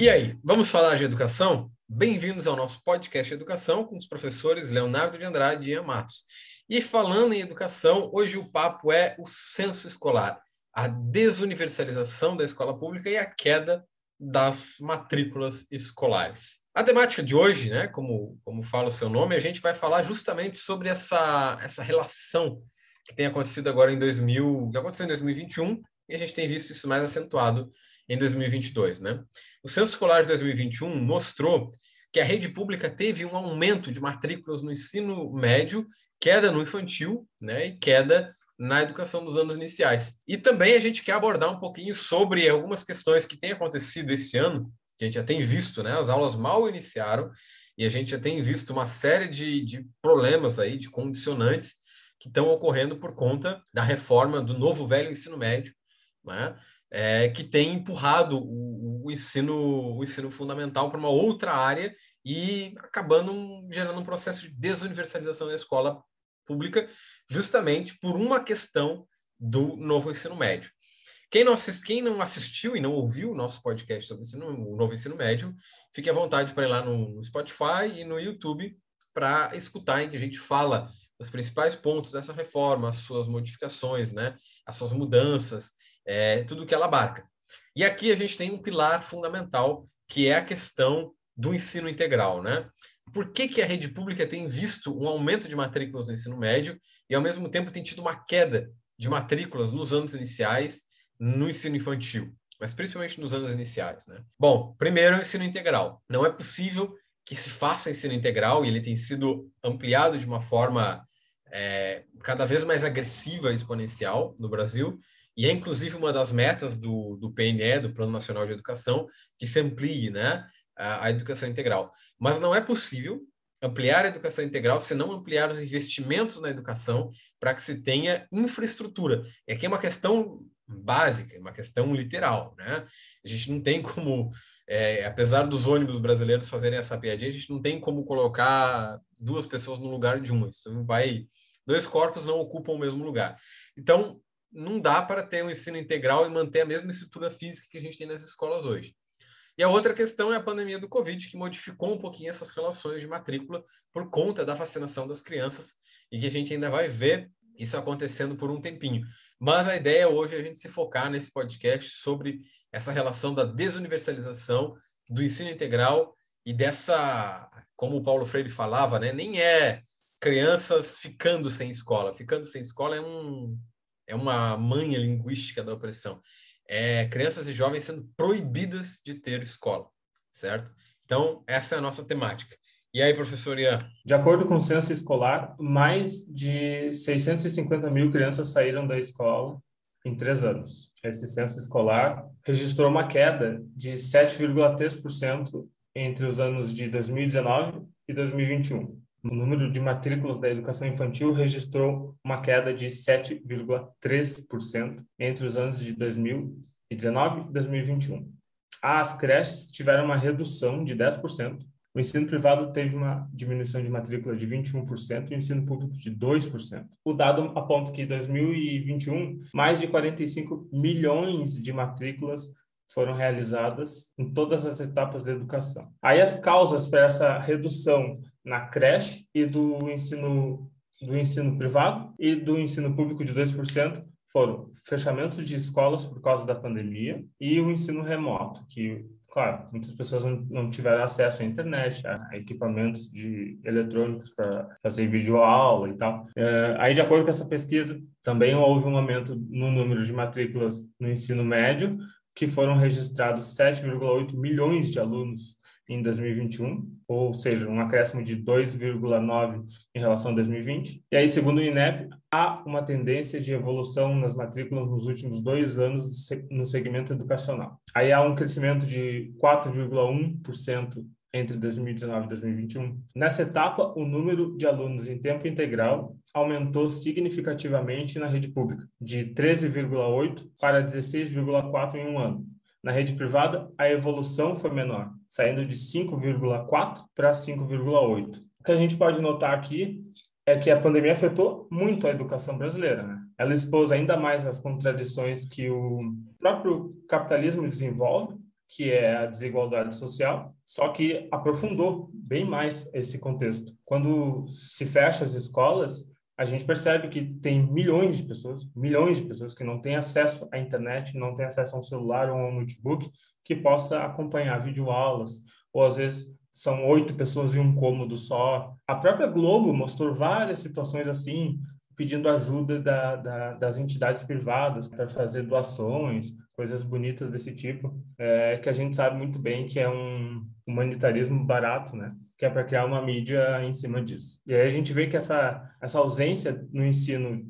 E aí, vamos falar de educação? Bem-vindos ao nosso podcast educação com os professores Leonardo de Andrade e Ian Matos. E falando em educação, hoje o papo é o censo escolar, a desuniversalização da escola pública e a queda das matrículas escolares. A temática de hoje, né, como, como fala o seu nome, a gente vai falar justamente sobre essa, essa relação que tem acontecido agora em 2000, que aconteceu em 2021, e a gente tem visto isso mais acentuado em 2022, né? O censo escolar de 2021 mostrou que a rede pública teve um aumento de matrículas no ensino médio, queda no infantil, né, e queda na educação dos anos iniciais. E também a gente quer abordar um pouquinho sobre algumas questões que têm acontecido esse ano, que a gente já tem visto, né? As aulas mal iniciaram e a gente já tem visto uma série de, de problemas aí, de condicionantes que estão ocorrendo por conta da reforma do novo velho ensino médio, né? é, que tem empurrado o, o, ensino, o ensino fundamental para uma outra área e acabando gerando um processo de desuniversalização da escola pública, justamente por uma questão do novo ensino médio. Quem não, assist, quem não assistiu e não ouviu o nosso podcast sobre ensino, o novo ensino médio, fique à vontade para ir lá no Spotify e no YouTube para escutar em que a gente fala os principais pontos dessa reforma, as suas modificações, né, as suas mudanças, é, tudo que ela abarca. E aqui a gente tem um pilar fundamental, que é a questão do ensino integral, né? Por que, que a rede pública tem visto um aumento de matrículas no ensino médio e, ao mesmo tempo, tem tido uma queda de matrículas nos anos iniciais no ensino infantil, mas principalmente nos anos iniciais, né? Bom, primeiro, o ensino integral. Não é possível que se faça ensino integral e ele tem sido ampliado de uma forma é, cada vez mais agressiva exponencial no Brasil, e é inclusive uma das metas do, do PNE, do Plano Nacional de Educação, que se amplie né, a, a educação integral. Mas não é possível ampliar a educação integral se não ampliar os investimentos na educação para que se tenha infraestrutura. E aqui é uma questão básica, uma questão literal, né? A gente não tem como, é, apesar dos ônibus brasileiros fazerem essa piadinha, a gente não tem como colocar duas pessoas no lugar de uma. Isso não vai, dois corpos não ocupam o mesmo lugar. Então, não dá para ter um ensino integral e manter a mesma estrutura física que a gente tem nas escolas hoje. E a outra questão é a pandemia do Covid, que modificou um pouquinho essas relações de matrícula por conta da vacinação das crianças e que a gente ainda vai ver isso acontecendo por um tempinho. Mas a ideia hoje é a gente se focar nesse podcast sobre essa relação da desuniversalização do ensino integral e dessa, como o Paulo Freire falava, né, nem é crianças ficando sem escola. Ficando sem escola é um, é uma manha linguística da opressão. É crianças e jovens sendo proibidas de ter escola, certo? Então, essa é a nossa temática. E aí, professor Ian? De acordo com o censo escolar, mais de 650 mil crianças saíram da escola em três anos. Esse censo escolar registrou uma queda de 7,3% entre os anos de 2019 e 2021 o número de matrículas da educação infantil registrou uma queda de 7,3% entre os anos de 2019 e 2021. As creches tiveram uma redução de 10%, o ensino privado teve uma diminuição de matrícula de 21% e o ensino público de 2%. O dado aponta que em 2021, mais de 45 milhões de matrículas foram realizadas em todas as etapas da educação. Aí as causas para essa redução na creche e do ensino do ensino privado e do ensino público de 2% foram fechamentos de escolas por causa da pandemia e o ensino remoto, que, claro, muitas pessoas não, tiveram acesso à internet, a equipamentos de eletrônicos para fazer videoaula e tal. É, aí, de acordo com essa pesquisa, também houve um aumento no número de matrículas no ensino médio, que foram registrados 7,8 milhões de alunos em 2021, ou seja, um acréscimo de 2,9 em relação a 2020. E aí, segundo o INEP, há uma tendência de evolução nas matrículas nos últimos dois anos no segmento educacional. Aí há um crescimento de 4,1% entre 2019 e 2021. Nessa etapa, o número de alunos em tempo integral aumentou significativamente na rede pública, de 13,8 para 16,4 em um ano. Na rede privada, a evolução foi menor, saindo de 5,4 para 5,8. O que a gente pode notar aqui é que a pandemia afetou muito a educação brasileira. Né? Ela expôs ainda mais as contradições que o próprio capitalismo desenvolve que é a desigualdade social, só que aprofundou bem mais esse contexto. Quando se fecha as escolas, a gente percebe que tem milhões de pessoas, milhões de pessoas que não têm acesso à internet, não têm acesso a um celular ou a um notebook que possa acompanhar videoaulas, ou às vezes são oito pessoas em um cômodo só. A própria Globo mostrou várias situações assim, pedindo ajuda da, da, das entidades privadas para fazer doações, coisas bonitas desse tipo, é, que a gente sabe muito bem que é um humanitarismo barato, né? Que é para criar uma mídia em cima disso. E aí a gente vê que essa, essa ausência no ensino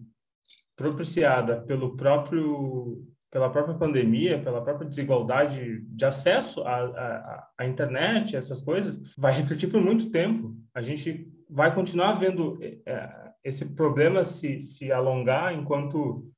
propiciada pelo próprio pela própria pandemia, pela própria desigualdade de acesso à, à, à, internet, essas coisas, vai refletir por muito tempo. A gente vai continuar vendo é, esse problema se, se alongar enquanto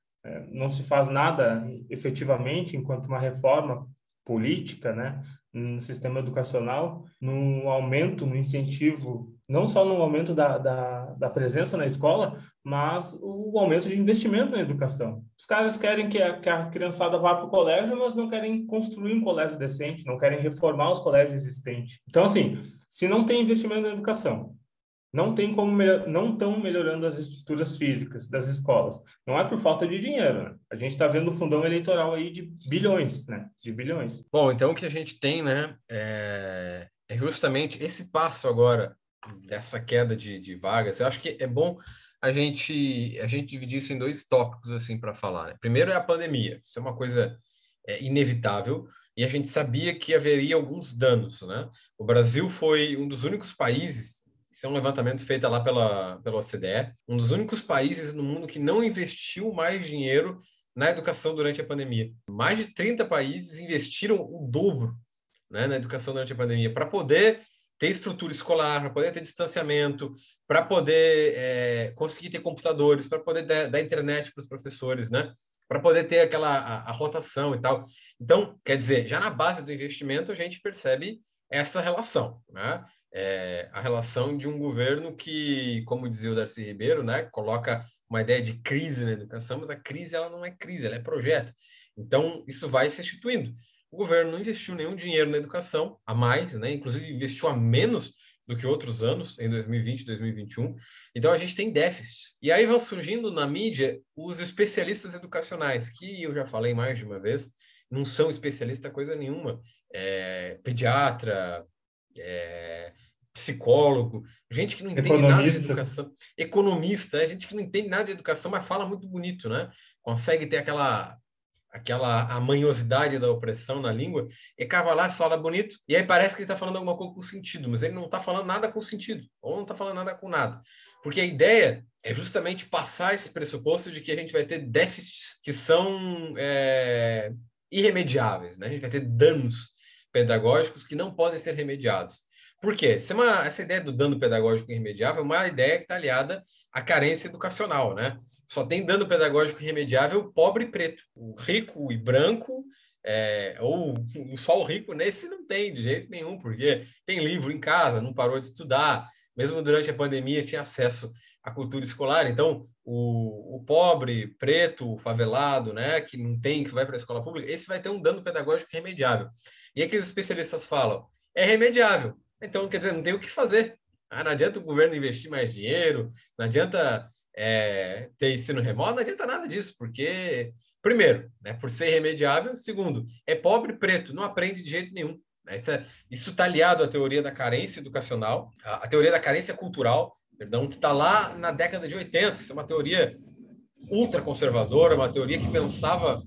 não se faz nada efetivamente, enquanto uma reforma política, né, no sistema educacional, no aumento, no incentivo, não só no aumento da, da, da, presença na escola, mas o aumento de investimento na educação. Os caras querem que a, que a criançada vá para o colégio, mas não querem construir um colégio decente, não querem reformar os colégios existentes. Então, assim, se não tem investimento na educação, não tem como não estão melhorando as estruturas físicas das escolas. Não é por falta de dinheiro. Né? A gente está vendo o fundão eleitoral aí de bilhões, né? De bilhões. Bom, então o que a gente tem, né, é, é justamente esse passo agora dessa queda de, de vagas. Eu acho que é bom a gente a gente dividir isso em dois tópicos assim para falar. Né? Primeiro é a pandemia. Isso é uma coisa é, inevitável e a gente sabia que haveria alguns danos, né? O Brasil foi um dos únicos países isso é um levantamento feito lá pela, pela OCDE. Um dos únicos países no mundo que não investiu mais dinheiro na educação durante a pandemia. Mais de 30 países investiram o dobro né, na educação durante a pandemia para poder ter estrutura escolar, para poder ter distanciamento, para poder é, conseguir ter computadores, para poder dar, dar internet para os professores, né? para poder ter aquela a, a, rotação e tal. Então, quer dizer, já na base do investimento a gente percebe essa relação, né? É, a relação de um governo que, como dizia o Darcy Ribeiro, né, coloca uma ideia de crise na educação, mas a crise ela não é crise, ela é projeto. Então, isso vai se instituindo. O governo não investiu nenhum dinheiro na educação a mais, né? inclusive investiu a menos do que outros anos, em 2020 e 2021. Então, a gente tem déficits. E aí vão surgindo na mídia os especialistas educacionais, que eu já falei mais de uma vez, não são especialistas coisa nenhuma. É, pediatra, é, psicólogo, gente que não entende Economista. nada de educação, economista, é gente que não entende nada de educação, mas fala muito bonito, né? Consegue ter aquela aquela amanhosidade da opressão na língua, e cava lá fala bonito, e aí parece que ele está falando alguma coisa com sentido, mas ele não está falando nada com sentido, ou não está falando nada com nada. Porque a ideia é justamente passar esse pressuposto de que a gente vai ter déficits que são é, irremediáveis, né? A gente vai ter danos pedagógicos que não podem ser remediados. Por quê? Essa, é uma, essa ideia do dano pedagógico irremediável é uma ideia que está aliada à carência educacional, né? Só tem dano pedagógico irremediável pobre e preto. O rico e branco, é, ou só o rico, nesse não tem de jeito nenhum, porque tem livro em casa, não parou de estudar, mesmo durante a pandemia tinha acesso à cultura escolar. Então, o, o pobre, preto, favelado, né, que não tem, que vai para a escola pública, esse vai ter um dano pedagógico irremediável. E aqui os especialistas falam, é remediável, então, quer dizer, não tem o que fazer. Ah, não adianta o governo investir mais dinheiro, não adianta é, ter ensino remoto, não adianta nada disso, porque, primeiro, né, por ser irremediável, segundo, é pobre preto, não aprende de jeito nenhum. Né? Isso está aliado à teoria da carência educacional, à, teoria da carência cultural, perdão, que está lá na década de 80. Isso é uma teoria ultraconservadora, uma teoria que pensava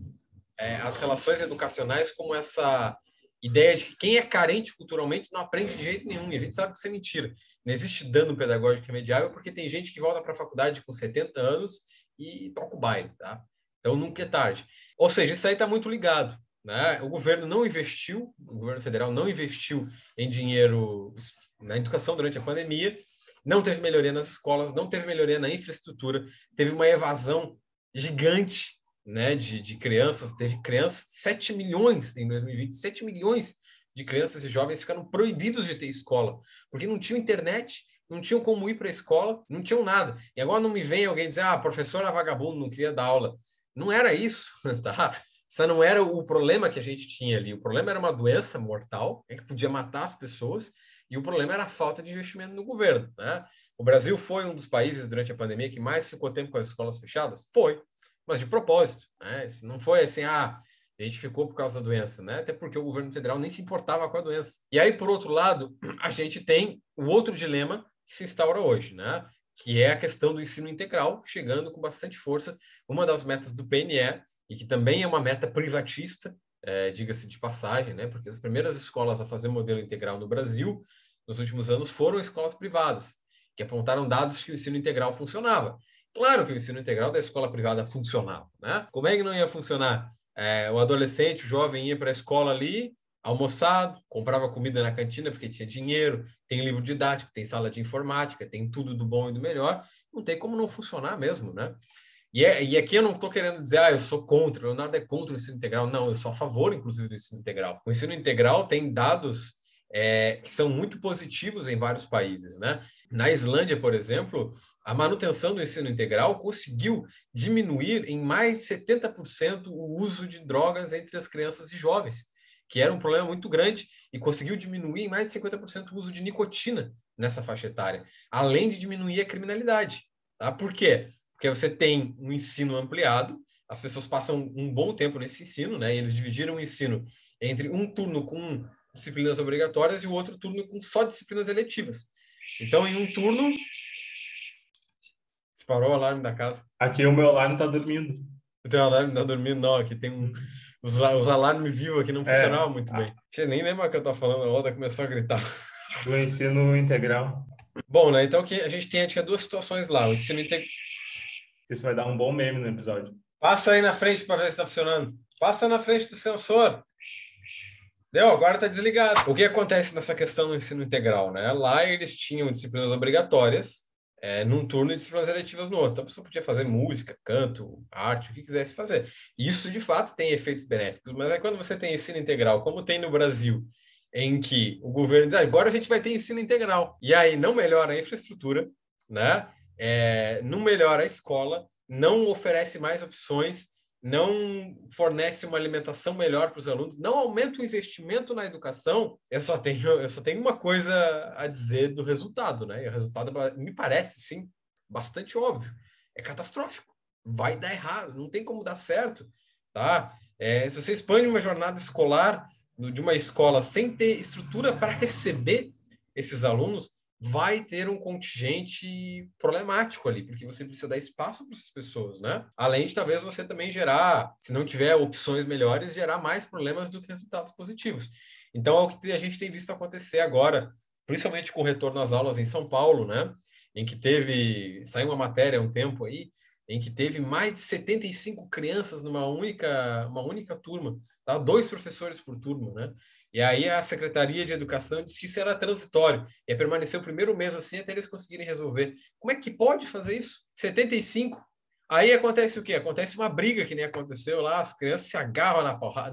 é, as relações educacionais como essa ideia de que quem é carente culturalmente não aprende de jeito nenhum. E a gente sabe que isso é mentira. Não existe dano pedagógico imediável porque tem gente que volta para a faculdade com 70 anos e toca o baile, tá? Então nunca é tarde. Ou seja, isso aí está muito ligado. Né? O governo não investiu, o governo federal não investiu em dinheiro na educação durante a pandemia, não teve melhoria nas escolas, não teve melhoria na infraestrutura, teve uma evasão gigante né, de, de crianças, teve crianças, 7 milhões em 2020, 7 milhões de crianças e jovens ficaram proibidos de ter escola, porque não tinham internet, não tinham como ir para a escola, não tinham nada. E agora não me vem alguém dizer, ah, professora vagabundo não queria dar aula. Não era isso, tá? Esse não era o problema que a gente tinha ali. O problema era uma doença mortal, é que podia matar as pessoas, e o problema era a falta de investimento no governo. Né? O Brasil foi um dos países durante a pandemia que mais ficou tempo com as escolas fechadas? Foi, mas de propósito. Né? Não foi assim, ah, a gente ficou por causa da doença, né? Até porque o governo federal nem se importava com a doença. E aí, por outro lado, a gente tem o outro dilema que se instaura hoje, né? Que é a questão do ensino integral, chegando com bastante força. Uma das metas do PNE, e que também é uma meta privatista, é, diga-se de passagem, né? Porque as primeiras escolas a fazer modelo integral no Brasil, nos últimos anos, foram escolas privadas, que apontaram dados que o ensino integral funcionava. Claro que o ensino integral da escola privada funcionava, né? Como é que não ia funcionar? É, o adolescente, o jovem ia para a escola ali, almoçado, comprava comida na cantina porque tinha dinheiro, tem livro didático, tem sala de informática, tem tudo do bom e do melhor, não tem como não funcionar mesmo, né? E, é, e aqui eu não estou querendo dizer, ah, eu sou contra, o Leonardo é contra o ensino integral. Não, eu sou a favor, inclusive, do ensino integral. O ensino integral tem dados é, que são muito positivos em vários países, né? Na Islândia, por exemplo, a manutenção do ensino integral conseguiu diminuir em mais de 70% o uso de drogas entre as crianças e jovens, que era um problema muito grande, e conseguiu diminuir em mais de 50% o uso de nicotina nessa faixa etária, além de diminuir a criminalidade. Tá? Por quê? Porque você tem um ensino ampliado, as pessoas passam um bom tempo nesse ensino, né? E eles dividiram o ensino entre um turno com disciplinas obrigatórias e o outro turno com só disciplinas eletivas. Então, em um turno, Parou o alarme da casa. Aqui o meu alarme tá dormindo. O teu alarme tá dormindo, não. Aqui tem um. Os, os alarmes vivos aqui não é. funcionavam muito bem. Eu nem lembro o que eu tava falando, a Oda começou a gritar. Do ensino integral. Bom, né? Então que a gente tinha, tinha duas situações lá. O ensino integral. Isso vai dar um bom meme no episódio. Passa aí na frente para ver se tá funcionando. Passa na frente do sensor. Deu, agora tá desligado. O que acontece nessa questão do ensino integral, né? Lá eles tinham disciplinas obrigatórias é, num turno e disciplinas eletivas no outro. Então, a pessoa podia fazer música, canto, arte, o que quisesse fazer. Isso, de fato, tem efeitos benéficos, mas é quando você tem ensino integral, como tem no Brasil, em que o governo diz, ah, agora a gente vai ter ensino integral, e aí não melhora a infraestrutura, né? É, não melhora a escola, não oferece mais opções, não fornece uma alimentação melhor para os alunos, não aumenta o investimento na educação, eu só tenho, eu só tenho uma coisa a dizer do resultado, né? E o resultado me parece, sim, bastante óbvio. É catastrófico. Vai dar errado, não tem como dar certo, tá? É, se você expande uma jornada escolar de uma escola sem ter estrutura para receber esses alunos, vai ter um contingente problemático ali, porque você precisa dar espaço para essas pessoas, né? Além de talvez você também gerar, se não tiver opções melhores, gerar mais problemas do que resultados positivos. Então é o que a gente tem visto acontecer agora, principalmente com o retorno às aulas em São Paulo, né? Em que teve, saiu uma matéria há um tempo aí, em que teve mais de 75 crianças numa única, uma única turma, tá? dois professores por turma, né? E aí a Secretaria de Educação disse que isso era transitório, ia permanecer o primeiro mês assim até eles conseguirem resolver. Como é que pode fazer isso? 75. Aí acontece o quê? Acontece uma briga que nem aconteceu lá, as crianças se agarram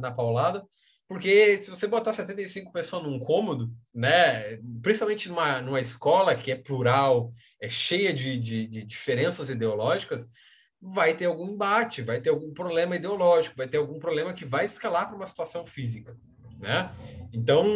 na, paulada, porque se você botar 75 pessoas num cômodo, né, principalmente numa, numa escola que é plural, é cheia de, de, de diferenças ideológicas, vai ter algum embate, vai ter algum problema ideológico, vai ter algum problema que vai escalar para uma situação física né? Então,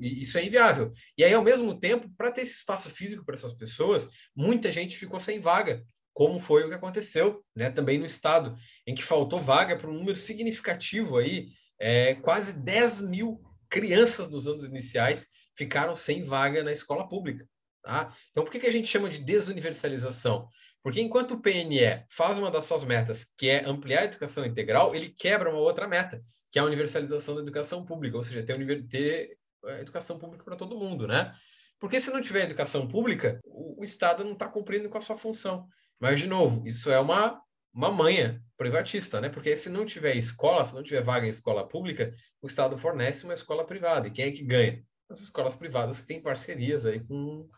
isso é inviável. E aí, ao mesmo tempo, para ter esse espaço físico para essas pessoas, muita gente ficou sem vaga, como foi o que aconteceu né, também no Estado, em que faltou vaga para um número significativo aí, é, quase 10 mil crianças nos anos iniciais ficaram sem vaga na escola pública. Tá? Então, por que, que a gente chama de desuniversalização? Porque enquanto o PNE faz uma das suas metas, que é ampliar a educação integral, ele quebra uma outra meta, que é a universalização da educação pública, ou seja, ter, ter eh, educação pública para todo mundo, né? Porque se não tiver educação pública, o, o Estado não está cumprindo com a sua função. Mas, de novo, isso é uma, uma manha privatista, né? Porque se não tiver escola, se não tiver vaga em escola pública, o Estado fornece uma escola privada. E quem é que ganha? As escolas privadas que têm parcerias aí com,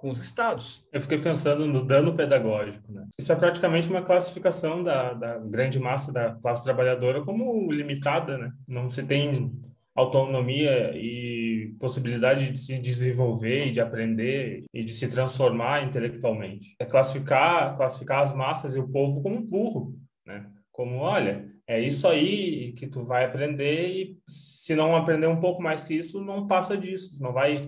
com os estados. Eu fiquei pensando no dano pedagógico. Né? Isso é praticamente uma classificação da, da grande massa da classe trabalhadora como limitada. Né? Não se tem autonomia e possibilidade de se desenvolver e de aprender e de se transformar intelectualmente. É classificar, classificar as massas e o povo como burro, né? como, olha, é isso aí que tu vai aprender e se não aprender um pouco mais que isso, não passa disso, não vai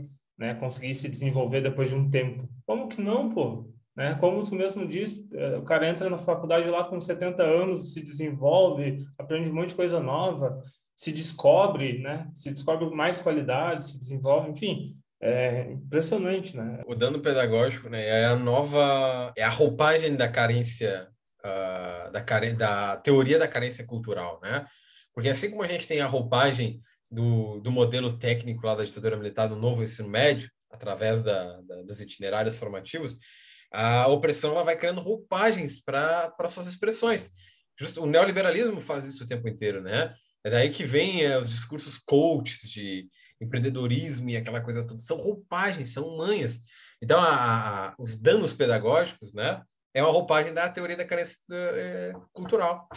né, conseguir se desenvolver depois de um tempo. Como que não, pô? Né? Como tu mesmo disse, é, o cara entra na faculdade lá com 70 anos, se desenvolve, aprende um monte de coisa nova, se descobre, né? Se descobre mais qualidade, se desenvolve, enfim, é impressionante, né? O dano pedagógico, né, é a nova, é a roupagem da carência, uh, da, care, da teoria da carência cultural, né? Porque assim como a gente tem a roupagem do, do modelo técnico lá da ditadura militar no novo ensino médio, através da, da, dos itinerários formativos, a opressão ela vai criando roupagens para suas expressões. Justo, o neoliberalismo faz isso o tempo inteiro, né? É daí que vem é, os discursos coaches de empreendedorismo e aquela coisa toda. São roupagens, são manhas. Então, a, a, os danos pedagógicos, né? É uma roupagem da teoria da carência é, cultural.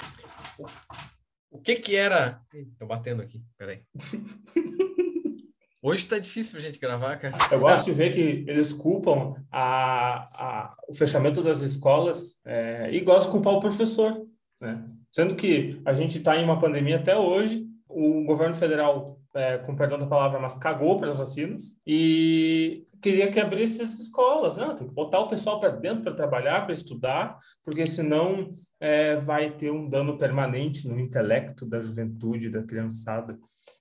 O, que que era... Estou batendo aqui, peraí. Hoje está difícil para a gente gravar, cara. Eu gosto de ver que eles culpam a, a, o fechamento das escolas é, e gosto de culpar o professor, né? Sendo que a gente está em uma pandemia até hoje, o governo federal, é, com perdão da palavra, mas cagou para as vacinas e queria que abrisse as escolas, né? Tem que botar o pessoal para dentro para trabalhar, para estudar, porque senão é, vai ter um dano permanente no intelecto da juventude, da criançada.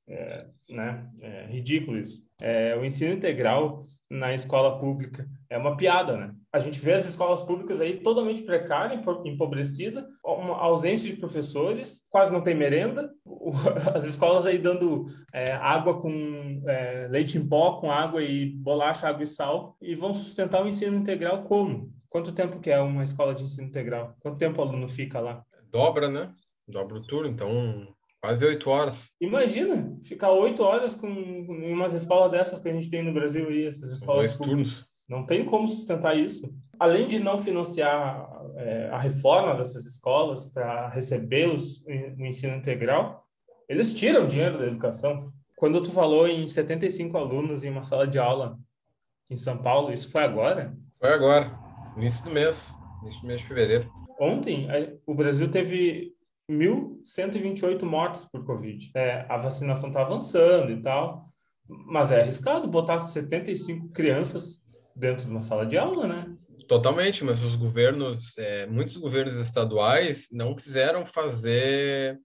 É, né? É ridículo isso. É, o ensino integral na escola pública é uma piada, né? A gente vê as escolas públicas aí totalmente precárias, empobrecida, ausência de professores, quase não tem merenda, as escolas aí dando é, água com é, leite em pó, com água e bolacha, água e sal, e vão sustentar o ensino integral como? Quanto tempo que é uma escola de ensino integral? Quanto tempo o aluno fica lá? Dobra, né? Dobra o turno, então quase oito horas. Imagina, ficar oito horas com em umas escolas dessas que a gente tem no Brasil aí, essas escolas dois turnos. Não tem como sustentar isso. Além de não financiar é, a reforma dessas escolas para recebê-los no ensino integral, eles tiram dinheiro da educação. Quando tu falou em 75 alunos em uma sala de aula em São Paulo, isso foi agora? Foi agora, início do mês, início do mês de fevereiro. Ontem, o Brasil teve 1.128 mortes por Covid. É, a vacinação está avançando e tal, mas é arriscado botar 75 crianças dentro de uma sala de aula, né? Totalmente, mas os governos, é, muitos governos estaduais não quiseram fazer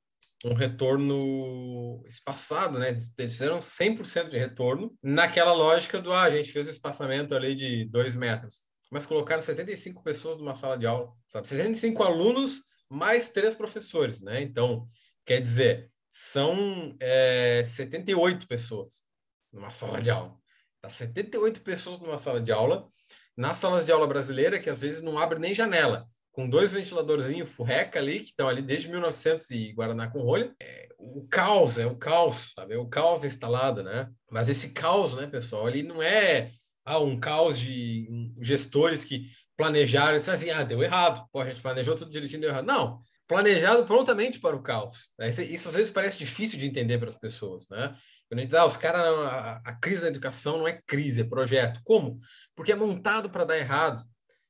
um retorno espaçado, né? Eles fizeram 100% de retorno naquela lógica do, ah, a gente fez o espaçamento ali de dois metros. Mas colocaram 75 pessoas numa sala de aula, sabe? 75 alunos mais três professores, né? Então, quer dizer, são é, 78 pessoas numa sala de aula. Tá 78 pessoas numa sala de aula, nas salas de aula brasileira, que às vezes não abre nem janela, com dois ventiladorzinhos furreca ali, que estão ali desde 1900 e Guaraná com rolha. É, o caos, é o caos, sabe? É o caos instalado, né? Mas esse caos, né, pessoal, ele não é ah, um caos de gestores que planejaram e assim, ah, deu errado. Pô, a gente planejou tudo direitinho, deu errado. Não, planejado prontamente para o caos. Né? Isso às vezes parece difícil de entender para as pessoas, né? Quando a gente diz, ah, os caras, a, a, crise da educação não é crise, é projeto. Como? Porque é montado para dar errado.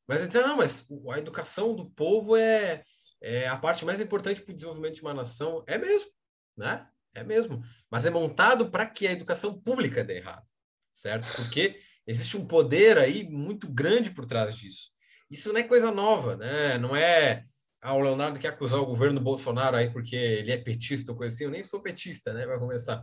Mas diz, não, mas a educação do povo é, é a parte mais importante para o desenvolvimento de uma nação. É mesmo, né? É mesmo. Mas é montado para que a educação pública dê errado, certo? Porque existe um poder aí muito grande por trás disso. Isso não é coisa nova, né? Não é ah, o Leonardo quer acusar o governo Bolsonaro aí porque ele é petista ou coisa assim. Eu nem sou petista, né? Vai começar.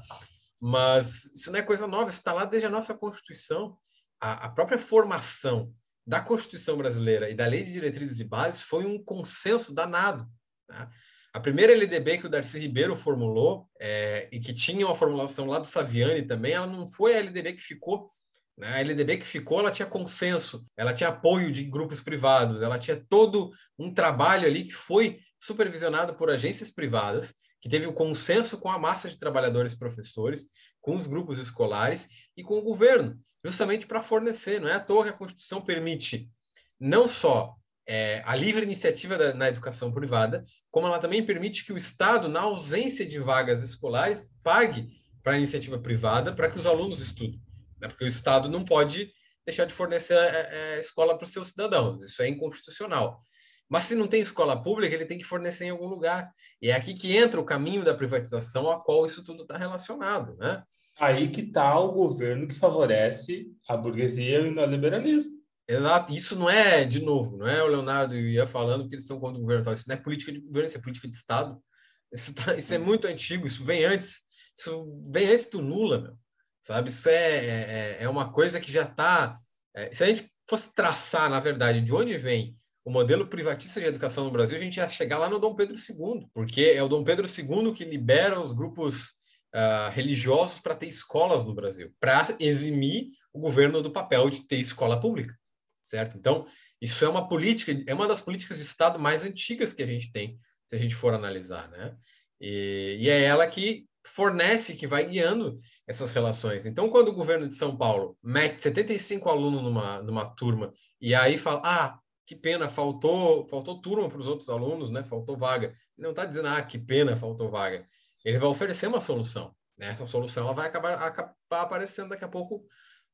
Mas isso não é coisa nova, isso está lá desde a nossa Constituição. A, a, própria formação da Constituição brasileira e da Lei de Diretrizes e Bases foi um consenso danado. Né? A primeira LDB que o Darcy Ribeiro formulou, é, e que tinha uma formulação lá do Saviani também, ela não foi a LDB que ficou né? A LDB que ficou, ela tinha consenso, ela tinha apoio de grupos privados, ela tinha todo um trabalho ali que foi supervisionado por agências privadas, que teve o consenso com a massa de trabalhadores e professores, com os grupos escolares e com o governo, justamente para fornecer. Não é à toa que a Constituição permite não só é, a livre iniciativa da, na educação privada, como ela também permite que o Estado, na ausência de vagas escolares, pague para a iniciativa privada para que os alunos estudem né? porque o Estado não pode deixar de fornecer a, é, a é, escola para os seus cidadãos, isso é inconstitucional. Mas se não tem escola pública, ele tem que fornecer em algum lugar. E é aqui que entra o caminho da privatização, a qual isso tudo está relacionado, né? Aí que está o governo que favorece a burguesia e o neoliberalismo. Exato. Isso não é, de novo, não é o Leonardo Ian falando que eles são contra o governo. Isso não é política de governo, isso é política de Estado. Isso, tá, isso é muito antigo, isso vem antes. Isso vem antes do Lula, meu. Sabe? Isso é, é, é uma coisa que já está. É, se a gente fosse traçar, na verdade, de onde vem o modelo privatista de educação no Brasil, a gente ia chegar lá no Dom Pedro II, porque é o Dom Pedro II que libera os grupos uh, religiosos para ter escolas no Brasil, para eximir o governo do papel de ter escola pública, certo? Então, isso é uma política, é uma das políticas de Estado mais antigas que a gente tem, se a gente for analisar, né? E, e é ela que fornece, que vai guiando essas relações. Então, quando o governo de São Paulo mete 75 alunos numa, numa turma e aí fala, ah, que pena, faltou, faltou turma para os outros alunos, né? Faltou vaga. Não está dizendo, ah, que pena, faltou vaga. Ele vai oferecer uma solução. Né? Essa solução ela vai acabar, acabar aparecendo daqui a pouco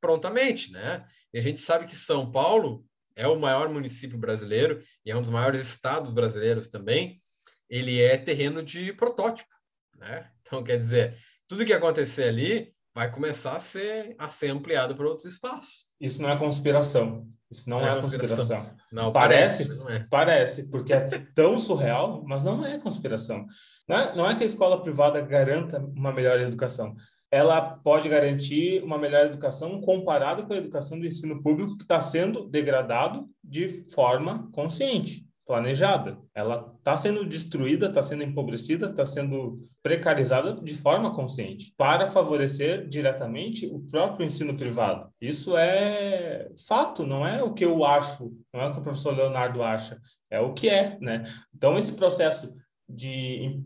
prontamente, né? E a gente sabe que São Paulo é o maior município brasileiro e é um dos maiores estados brasileiros também. Ele é terreno de protótipo, né? Então, quer dizer, tudo que acontecer ali vai começar a ser, a ser ampliado para outros espaços. Isso não é conspiração. Isso não, não é, é conspiração. conspiração. Não, parece, parece, não é. parece, porque é tão surreal, mas não é conspiração. Não é, não é que a escola privada garanta uma melhor educação. Ela pode garantir uma melhor educação comparada com a educação do ensino público que está sendo degradado de forma consciente planejada. Ela está sendo destruída, está sendo empobrecida, está sendo precarizada de forma consciente para favorecer diretamente o próprio ensino privado. Isso é fato, não é o que eu acho, não é o que o professor Leonardo acha, é o que é, né? Então esse processo de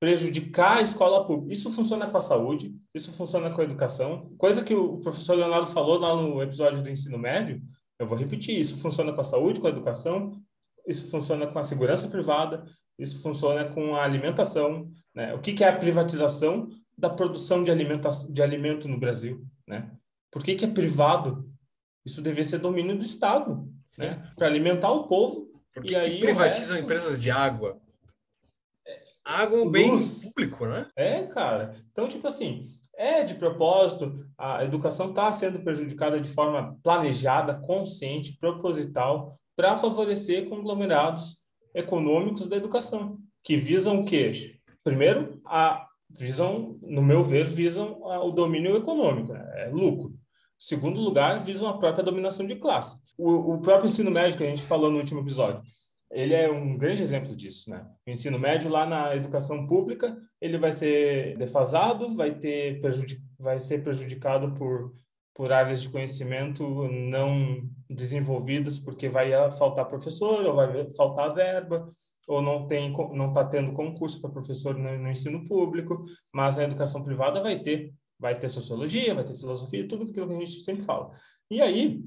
prejudicar a escola pública. Isso funciona com a saúde, isso funciona com a educação. Coisa que o professor Leonardo falou lá no episódio do ensino médio, eu vou repetir, isso funciona com a saúde, com a educação, isso funciona com a segurança privada, isso funciona com a alimentação. Né? O que, que é a privatização da produção de, alimentação, de alimento no Brasil? Né? Por que, que é privado? Isso deveria ser domínio do Estado, né? para alimentar o povo. Por que, e aí que privatizam resto... empresas de água? Água é um bem público, né? É, cara. Então, tipo assim, é de propósito, a educação está sendo prejudicada de forma planejada, consciente, proposital, para favorecer conglomerados econômicos da educação, que visam o quê? Primeiro, a, visam, no meu ver, visam a, o domínio econômico, né? é lucro. Segundo lugar, visam a própria dominação de classe. O, o próprio ensino médio que a gente falou no último episódio, ele é um grande exemplo disso, né? O ensino médio lá na educação pública, ele vai ser defasado, vai ter vai ser prejudicado por por áreas de conhecimento não desenvolvidas, porque vai faltar professor, ou vai faltar verba, ou não tem não está tendo concurso para professor no, no, ensino público, mas na educação privada vai ter, vai ter sociologia, vai ter filosofia, tudo que a gente sempre fala. E aí,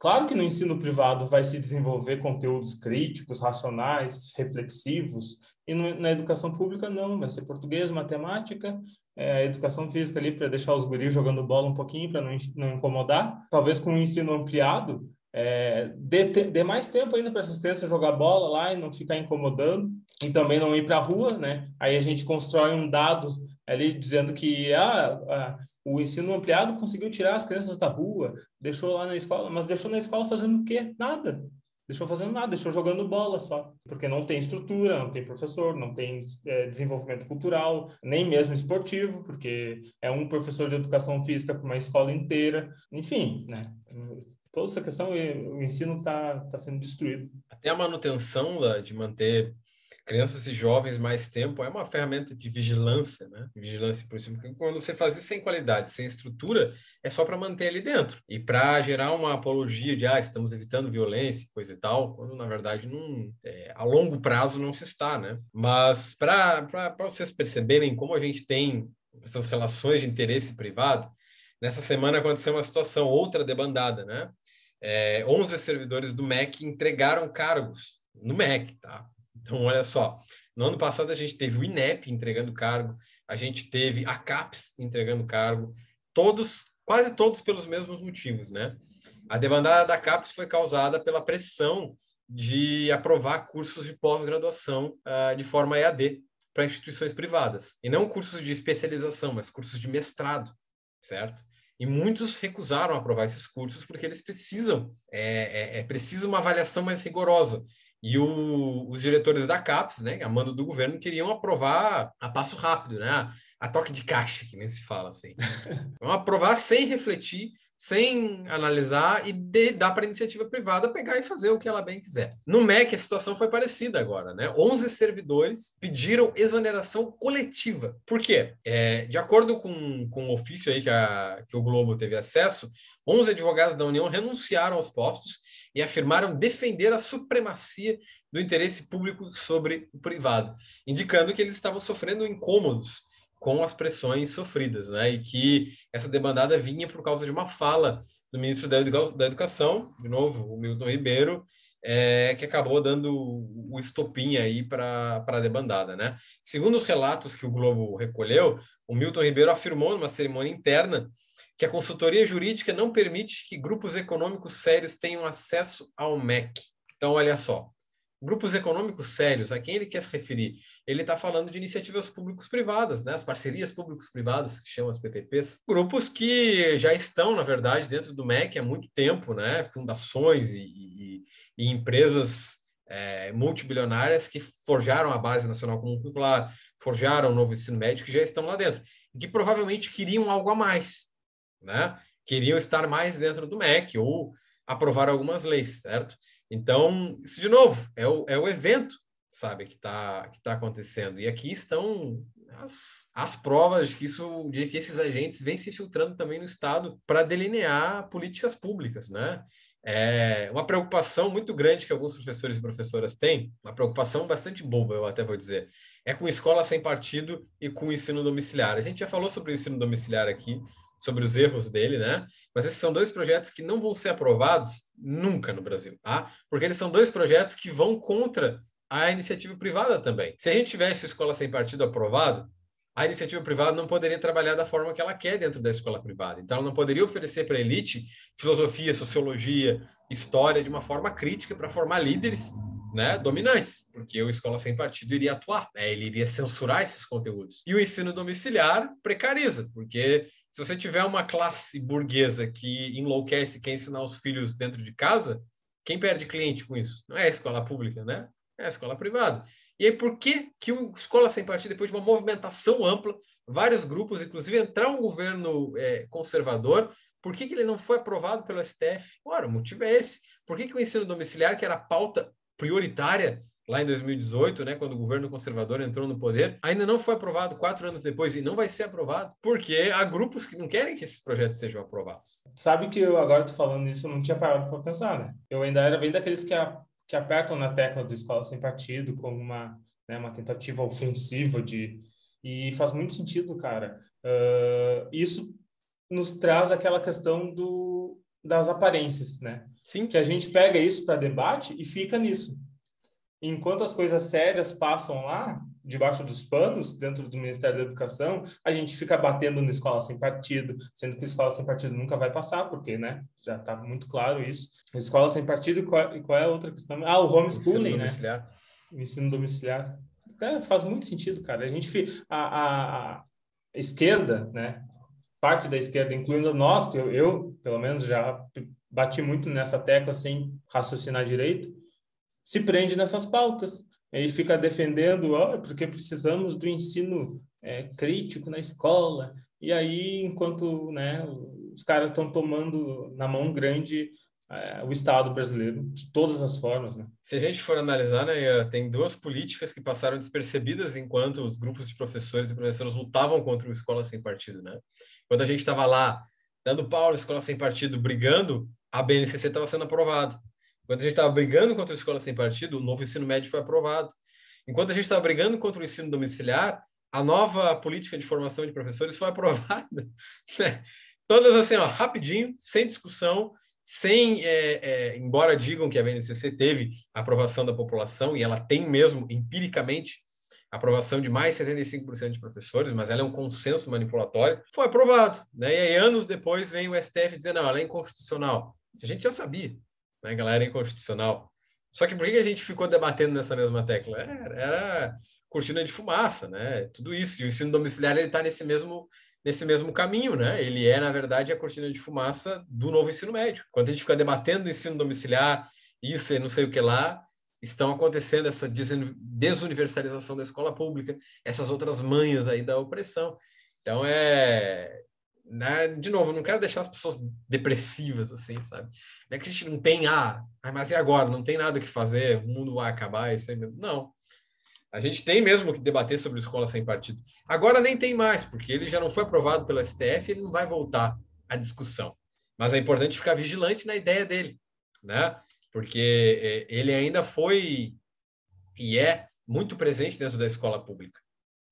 claro que no ensino privado vai se desenvolver conteúdos críticos, racionais, reflexivos, e no, na educação pública não, vai ser português, matemática, é, educação física ali para deixar os guris jogando bola um pouquinho, para não, não incomodar. Talvez com o ensino ampliado, é, dê, dê, mais tempo ainda para essas crianças jogar bola lá e não ficar incomodando, e também não ir para a rua, né? Aí a gente constrói um dado ali dizendo que ah, ah, o ensino ampliado conseguiu tirar as crianças da rua, deixou lá na escola, mas deixou na escola fazendo o quê? Nada deixou fazendo nada, deixou jogando bola só. Porque não tem estrutura, não tem professor, não tem é, desenvolvimento cultural, nem mesmo esportivo, porque é um professor de educação física para uma escola inteira. Enfim, né? Toda essa questão, o ensino está tá sendo destruído. Até a manutenção de manter crianças e jovens mais tempo é uma ferramenta de vigilância, né? Vigilância por cima. Quando você faz isso sem qualidade, sem estrutura, é só para manter ali dentro e para gerar uma apologia de ah, estamos evitando violência, coisa e tal, quando na verdade não, é, a longo prazo não se está, né? Mas para vocês perceberem como a gente tem essas relações de interesse privado, nessa semana aconteceu uma situação outra debandada, né? É, 11 servidores do MEC entregaram cargos no MEC, tá? Então, olha só, no ano passado a gente teve o INEP entregando cargo, a gente teve a CAPES entregando cargo, todos, quase todos pelos mesmos motivos, né? A demandada da CAPES foi causada pela pressão de aprovar cursos de pós-graduação uh, de forma EAD para instituições privadas. E não cursos de especialização, mas cursos de mestrado, certo? E muitos recusaram aprovar esses cursos porque eles precisam, é, é, é preciso uma avaliação mais rigorosa. E o, os diretores da CAPES, né, a mando do governo, queriam aprovar a passo rápido, né, a toque de caixa, que nem se fala assim. Vão aprovar sem refletir, sem analisar e de, dar para a iniciativa privada pegar e fazer o que ela bem quiser. No MEC, a situação foi parecida agora. Né? 11 servidores pediram exoneração coletiva. Por quê? É, de acordo com, com o ofício aí que, a, que o Globo teve acesso, 11 advogados da União renunciaram aos postos e afirmaram defender a supremacia do interesse público sobre o privado, indicando que eles estavam sofrendo incômodos com as pressões sofridas, né? E que essa demandada vinha por causa de uma fala do ministro da, Educação, de novo, o Milton Ribeiro, é, que acabou dando o estopim aí para a debandada, né? Segundo os relatos que o Globo recolheu, o Milton Ribeiro afirmou numa cerimônia interna que a consultoria jurídica não permite que grupos econômicos sérios tenham acesso ao MEC. Então, olha só, grupos econômicos sérios, a quem ele quer se referir? Ele está falando de iniciativas públicos-privadas, né? as parcerias públicos-privadas, que chamam as PPPs. Grupos que já estão, na verdade, dentro do MEC há muito tempo, né? fundações e, e, e empresas é, multibilionárias que forjaram a Base Nacional Comum Curricular, forjaram o novo ensino médio, que já estão lá dentro, e que provavelmente queriam algo a mais, né? queriam estar mais dentro do MEC ou aprovar algumas leis, certo? Então, isso de novo, é o, é o evento, sabe, que está que tá acontecendo. E aqui estão as, as provas de que, isso, de que esses agentes vêm se filtrando também no Estado para delinear políticas públicas, né? É uma preocupação muito grande que alguns professores e professoras têm, uma preocupação bastante boba, eu até vou dizer, é com escola sem partido e com ensino domiciliar. A gente já falou sobre o ensino domiciliar aqui, sobre os erros dele, né? Mas esses são dois projetos que não vão ser aprovados nunca no Brasil, tá? Porque eles são dois projetos que vão contra a iniciativa privada também. Se a gente tivesse escola sem partido aprovado, a iniciativa privada não poderia trabalhar da forma que ela quer dentro da escola privada. Então, ela não poderia oferecer para a elite filosofia, sociologia, história de uma forma crítica para formar líderes né, dominantes, porque o Escola Sem Partido iria atuar, né, ele iria censurar esses conteúdos. E o ensino domiciliar precariza, porque se você tiver uma classe burguesa que enlouquece quem ensinar os filhos dentro de casa, quem perde cliente com isso? Não é a escola pública, né? É a escola privada. E aí, por que, que o Escola Sem Partido, depois de uma movimentação ampla, vários grupos, inclusive entrar um governo é, conservador, por que, que ele não foi aprovado pelo STF? Ora, o motivo é esse. Por que, que o ensino domiciliar, que era pauta prioritária lá em 2018, né, quando o governo conservador entrou no poder, ainda não foi aprovado quatro anos depois e não vai ser aprovado, porque há grupos que não querem que esses projetos sejam aprovados. Sabe que eu agora tô falando isso, eu não tinha parado para pensar, né? Eu ainda era bem daqueles que, a, que apertam na tecla do escola sem partido como uma, né, uma tentativa ofensiva de e faz muito sentido, cara. Uh, isso nos traz aquela questão do das aparências, né? Sim. Que a gente pega isso para debate e fica nisso. Enquanto as coisas sérias passam lá, debaixo dos panos, dentro do Ministério da Educação, a gente fica batendo na escola sem partido, sendo que a escola sem partido nunca vai passar, porque, né, já está muito claro isso. Escola sem partido, e qual, qual, é a outra questão? Ah, o homeschooling, né? O ensino domiciliar. É, faz muito sentido, cara. A gente, a, a, a esquerda, né, parte da esquerda, incluindo nós, que eu, eu, pelo menos, já bati muito nessa tecla sem raciocinar direito, se prende nessas pautas. Ele fica defendendo, oh, porque precisamos do ensino é, crítico na escola. E aí, enquanto né, os caras estão tomando na mão grande é, o Estado brasileiro, de todas as formas. Né? Se a gente for analisar, né, tem duas políticas que passaram despercebidas enquanto os grupos de professores e professoras lutavam contra o Escola Sem Partido. Né? Quando a gente estava lá dando pau na Escola Sem Partido, brigando, a BNCC estava sendo aprovada. Quando a gente estava brigando contra a escola sem partido, o novo ensino médio foi aprovado. Enquanto a gente estava brigando contra o ensino domiciliar, a nova política de formação de professores foi aprovada. Né? Todas assim, ó, rapidinho, sem discussão, sem, é, é, embora digam que a BNCC teve aprovação da população, e ela tem mesmo, empiricamente, aprovação de mais 75% de professores, mas ela é um consenso manipulatório, foi aprovado. Né? E aí, anos depois, vem o STF dizendo, não, ela é inconstitucional. Isso a gente já sabia, né, galera, é inconstitucional. Só que por que a gente ficou debatendo nessa mesma tecla? Era, era cortina de fumaça, né? Tudo isso. E o ensino domiciliar ele está nesse mesmo nesse mesmo caminho, né? Ele é, na verdade, a cortina de fumaça do novo ensino médio. Quando a gente fica debatendo ensino domiciliar, isso e não sei o que lá, estão acontecendo essa desuniversalização da escola pública, essas outras manhas aí da opressão. Então, é... Né? De novo, não quero deixar as pessoas depressivas, assim, sabe? Não é que a gente não tem, ah, mas e agora? Não tem nada que fazer, o mundo vai acabar, isso aí mesmo. Não. A gente tem mesmo que debater sobre escola sem partido. Agora nem tem mais, porque ele já não foi aprovado pelo STF, ele não vai voltar à discussão. Mas é importante ficar vigilante na ideia dele, né? Porque é, ele ainda foi e é muito presente dentro da escola pública,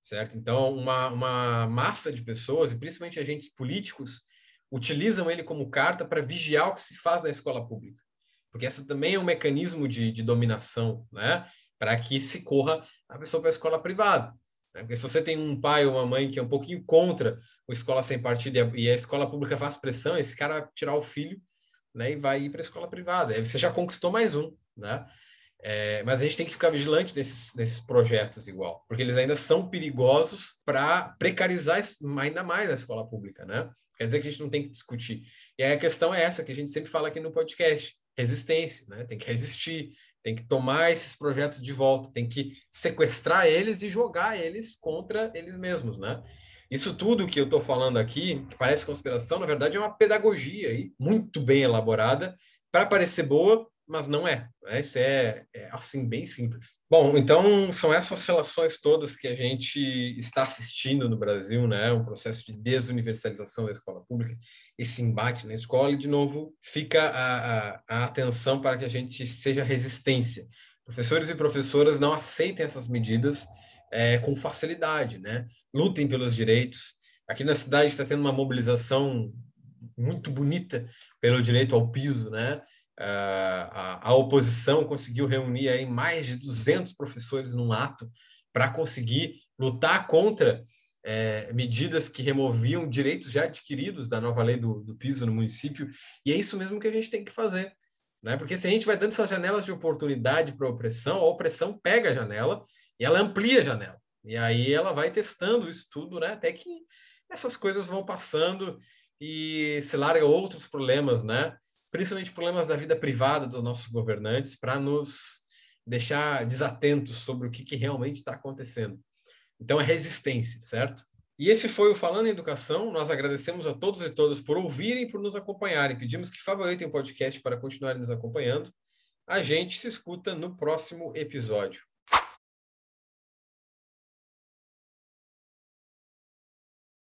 certo? Então, uma, uma massa de pessoas, e principalmente agentes políticos, utilizam ele como carta para vigiar o que se faz na escola pública. Porque essa também é um mecanismo de, de dominação, né? Para que se corra a pessoa para a escola privada. Né? Porque se você tem um pai ou uma mãe que é um pouquinho contra o escola sem partido e a, e a escola pública faz pressão, esse cara vai tirar o filho né, e vai ir para a escola privada. Aí você já conquistou mais um, né? É, mas a gente tem que ficar vigilante nesses, nesses projetos igual, porque eles ainda são perigosos para precarizar ainda mais a escola pública, né? Quer dizer que a gente não tem que discutir. E aí a questão é essa que a gente sempre fala aqui no podcast: resistência, né? Tem que resistir, tem que tomar esses projetos de volta, tem que sequestrar eles e jogar eles contra eles mesmos, né? Isso tudo que eu estou falando aqui, parece conspiração, na verdade é uma pedagogia aí, muito bem elaborada, para parecer boa, mas não é. Né? Isso é, é, assim, bem simples. Bom, então são essas relações todas que a gente está assistindo no Brasil, né? Um processo de desuniversalização da escola pública, esse embate na escola, e de novo fica a, a, a atenção para que a gente seja resistência. Professores e professoras não aceitem essas medidas é, com facilidade, né? Lutem pelos direitos. Aqui na cidade está tendo uma mobilização muito bonita pelo direito ao piso, né? A, a, oposição conseguiu reunir aí mais de 200 professores num ato para conseguir lutar contra é, medidas que removiam direitos já adquiridos da nova lei do, do piso no município, e é isso mesmo que a gente tem que fazer. Né? Porque se a gente vai dando essas janelas de oportunidade para a opressão, a opressão pega a janela e ela amplia a janela. E aí ela vai testando isso tudo, né? Até que essas coisas vão passando e se larga outros problemas, né? Principalmente problemas da vida privada dos nossos governantes, para nos deixar desatentos sobre o que, que realmente está acontecendo. Então é resistência, certo? E esse foi o Falando em Educação. Nós agradecemos a todos e todas por ouvirem e por nos acompanharem. Pedimos que favoritem o podcast para continuarem nos acompanhando. A gente se escuta no próximo episódio.